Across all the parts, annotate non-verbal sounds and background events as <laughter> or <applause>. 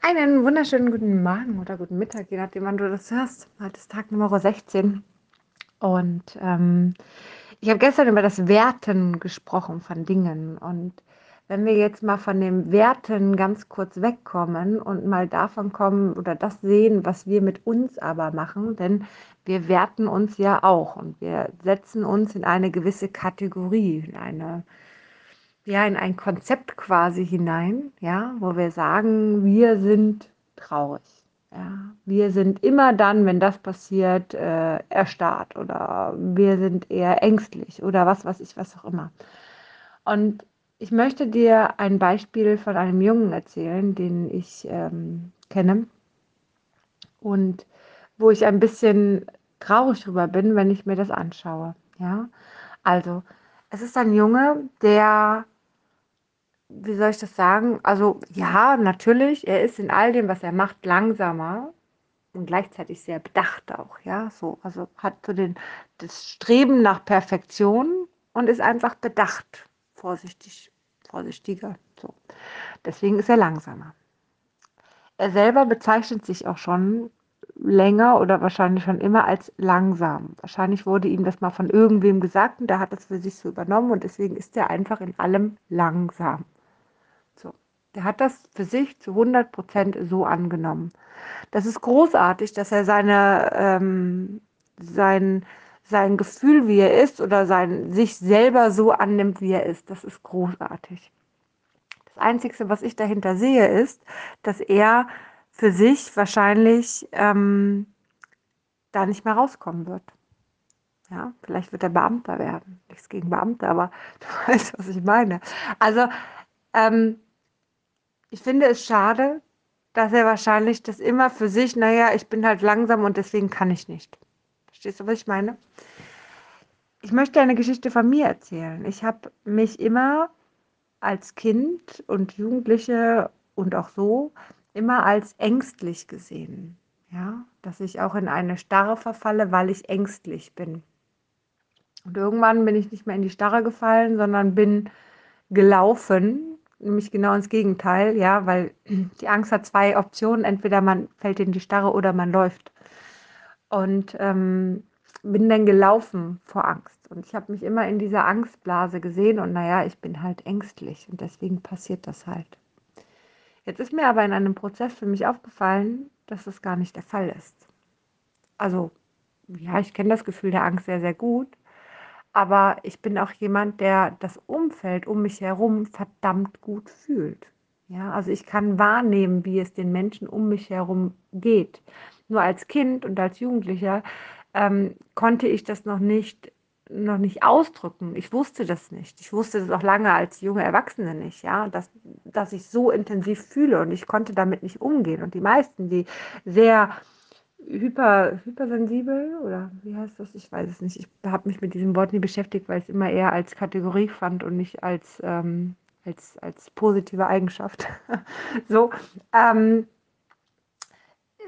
Einen wunderschönen guten Morgen oder guten Mittag, je nachdem, wann du das hörst. Heute ist Tag Nummer 16. Und ähm, ich habe gestern über das Werten gesprochen von Dingen. Und wenn wir jetzt mal von dem Werten ganz kurz wegkommen und mal davon kommen oder das sehen, was wir mit uns aber machen, denn wir werten uns ja auch und wir setzen uns in eine gewisse Kategorie, in eine ja, in ein Konzept quasi hinein, ja, wo wir sagen, wir sind traurig. Ja, wir sind immer dann, wenn das passiert, äh, erstarrt oder wir sind eher ängstlich oder was weiß ich, was auch immer. Und ich möchte dir ein Beispiel von einem Jungen erzählen, den ich ähm, kenne und wo ich ein bisschen traurig drüber bin, wenn ich mir das anschaue. Ja, also es ist ein Junge, der wie soll ich das sagen? Also ja, natürlich, er ist in all dem, was er macht, langsamer und gleichzeitig sehr bedacht auch, ja, so, also hat so den, das Streben nach Perfektion und ist einfach bedacht, vorsichtig, vorsichtiger, so. Deswegen ist er langsamer. Er selber bezeichnet sich auch schon länger oder wahrscheinlich schon immer als langsam. Wahrscheinlich wurde ihm das mal von irgendwem gesagt und der hat das für sich so übernommen und deswegen ist er einfach in allem langsam. Der hat das für sich zu 100 Prozent so angenommen. Das ist großartig, dass er seine, ähm, sein, sein Gefühl, wie er ist, oder sein, sich selber so annimmt, wie er ist. Das ist großartig. Das Einzige, was ich dahinter sehe, ist, dass er für sich wahrscheinlich ähm, da nicht mehr rauskommen wird. Ja, vielleicht wird er Beamter werden. Nichts gegen Beamte, aber <laughs> du weißt, was ich meine. Also, ähm, ich finde es schade, dass er wahrscheinlich das immer für sich, naja, ich bin halt langsam und deswegen kann ich nicht. Verstehst du, was ich meine? Ich möchte eine Geschichte von mir erzählen. Ich habe mich immer als Kind und Jugendliche und auch so immer als ängstlich gesehen. Ja, dass ich auch in eine Starre verfalle, weil ich ängstlich bin. Und irgendwann bin ich nicht mehr in die Starre gefallen, sondern bin gelaufen nämlich genau ins Gegenteil, ja, weil die Angst hat zwei Optionen. Entweder man fällt in die Starre oder man läuft. Und ähm, bin dann gelaufen vor Angst. Und ich habe mich immer in dieser Angstblase gesehen und naja, ich bin halt ängstlich und deswegen passiert das halt. Jetzt ist mir aber in einem Prozess für mich aufgefallen, dass das gar nicht der Fall ist. Also, ja, ich kenne das Gefühl der Angst sehr, sehr gut. Aber ich bin auch jemand, der das Umfeld um mich herum verdammt gut fühlt. Ja, also ich kann wahrnehmen, wie es den Menschen um mich herum geht. Nur als Kind und als Jugendlicher ähm, konnte ich das noch nicht noch nicht ausdrücken. Ich wusste das nicht. Ich wusste das auch lange als junge Erwachsene nicht, ja, dass, dass ich so intensiv fühle und ich konnte damit nicht umgehen. Und die meisten, die sehr hyper, hypersensibel oder wie heißt das? Ich weiß es nicht. Ich habe mich mit diesem Wort nie beschäftigt, weil ich es immer eher als Kategorie fand und nicht als, ähm, als, als positive Eigenschaft. <laughs> so, ähm,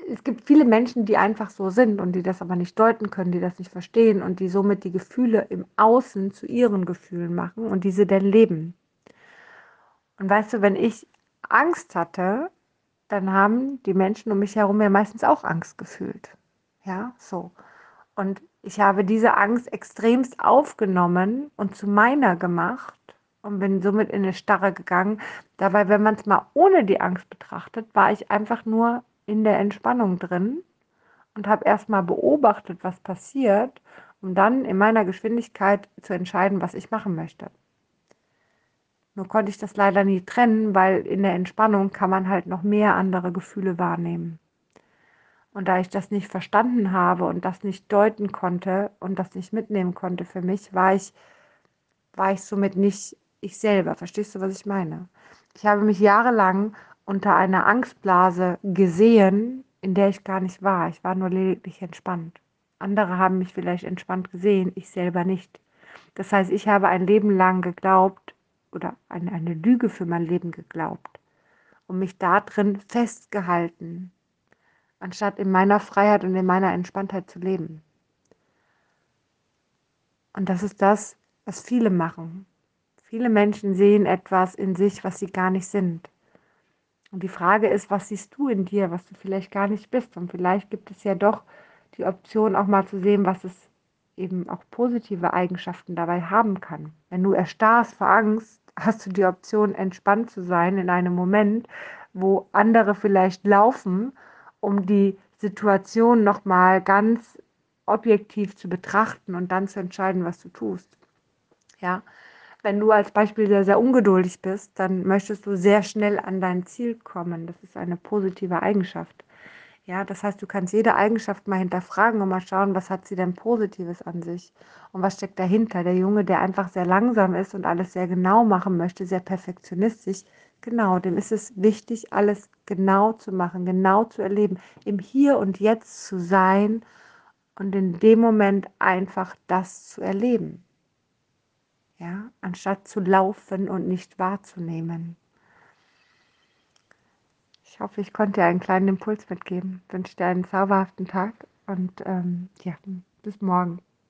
es gibt viele Menschen, die einfach so sind und die das aber nicht deuten können, die das nicht verstehen und die somit die Gefühle im Außen zu ihren Gefühlen machen und diese dann leben. Und weißt du, wenn ich Angst hatte, dann haben die Menschen um mich herum ja meistens auch Angst gefühlt. Ja, so. Und ich habe diese Angst extremst aufgenommen und zu meiner gemacht und bin somit in eine Starre gegangen. Dabei, wenn man es mal ohne die Angst betrachtet, war ich einfach nur in der Entspannung drin und habe erstmal beobachtet, was passiert, um dann in meiner Geschwindigkeit zu entscheiden, was ich machen möchte. Nur konnte ich das leider nie trennen, weil in der Entspannung kann man halt noch mehr andere Gefühle wahrnehmen. Und da ich das nicht verstanden habe und das nicht deuten konnte und das nicht mitnehmen konnte für mich, war ich, war ich somit nicht ich selber. Verstehst du, was ich meine? Ich habe mich jahrelang unter einer Angstblase gesehen, in der ich gar nicht war. Ich war nur lediglich entspannt. Andere haben mich vielleicht entspannt gesehen, ich selber nicht. Das heißt, ich habe ein Leben lang geglaubt, oder an eine Lüge für mein Leben geglaubt und mich darin festgehalten, anstatt in meiner Freiheit und in meiner Entspanntheit zu leben. Und das ist das, was viele machen. Viele Menschen sehen etwas in sich, was sie gar nicht sind. Und die Frage ist, was siehst du in dir, was du vielleicht gar nicht bist? Und vielleicht gibt es ja doch die Option, auch mal zu sehen, was es eben auch positive Eigenschaften dabei haben kann. Wenn du erstarrst vor Angst, <laughs> hast du die Option, entspannt zu sein in einem Moment, wo andere vielleicht laufen, um die Situation nochmal ganz objektiv zu betrachten und dann zu entscheiden, was du tust. Ja, wenn du als Beispiel sehr, sehr ungeduldig bist, dann möchtest du sehr schnell an dein Ziel kommen. Das ist eine positive Eigenschaft. Ja, das heißt, du kannst jede Eigenschaft mal hinterfragen und mal schauen, was hat sie denn Positives an sich und was steckt dahinter. Der Junge, der einfach sehr langsam ist und alles sehr genau machen möchte, sehr perfektionistisch, genau, dem ist es wichtig, alles genau zu machen, genau zu erleben, im Hier und Jetzt zu sein und in dem Moment einfach das zu erleben ja, anstatt zu laufen und nicht wahrzunehmen. Ich hoffe, ich konnte dir einen kleinen Impuls mitgeben. Ich wünsche dir einen zauberhaften Tag und ähm, ja, bis morgen.